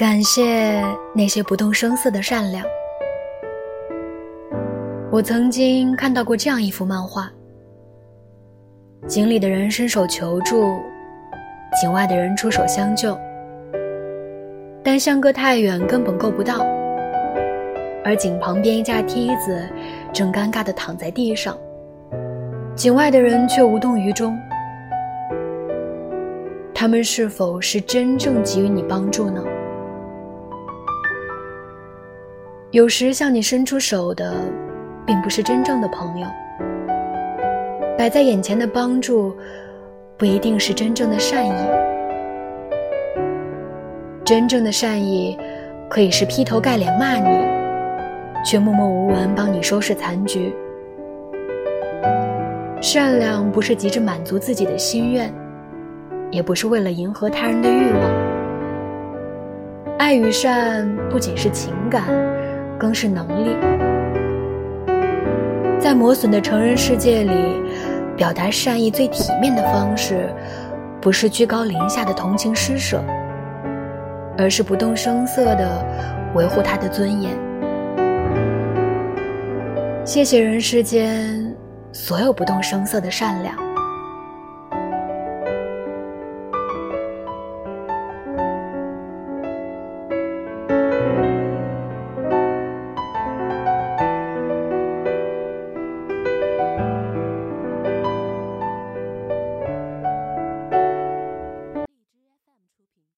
感谢那些不动声色的善良。我曾经看到过这样一幅漫画：井里的人伸手求助，井外的人出手相救，但相隔太远，根本够不到。而井旁边一架梯子正尴尬地躺在地上，井外的人却无动于衷。他们是否是真正给予你帮助呢？有时向你伸出手的，并不是真正的朋友。摆在眼前的帮助，不一定是真正的善意。真正的善意，可以是劈头盖脸骂你，却默默无闻帮你收拾残局。善良不是急着满足自己的心愿。也不是为了迎合他人的欲望。爱与善不仅是情感，更是能力。在磨损的成人世界里，表达善意最体面的方式，不是居高临下的同情施舍，而是不动声色的维护他的尊严。谢谢人世间所有不动声色的善良。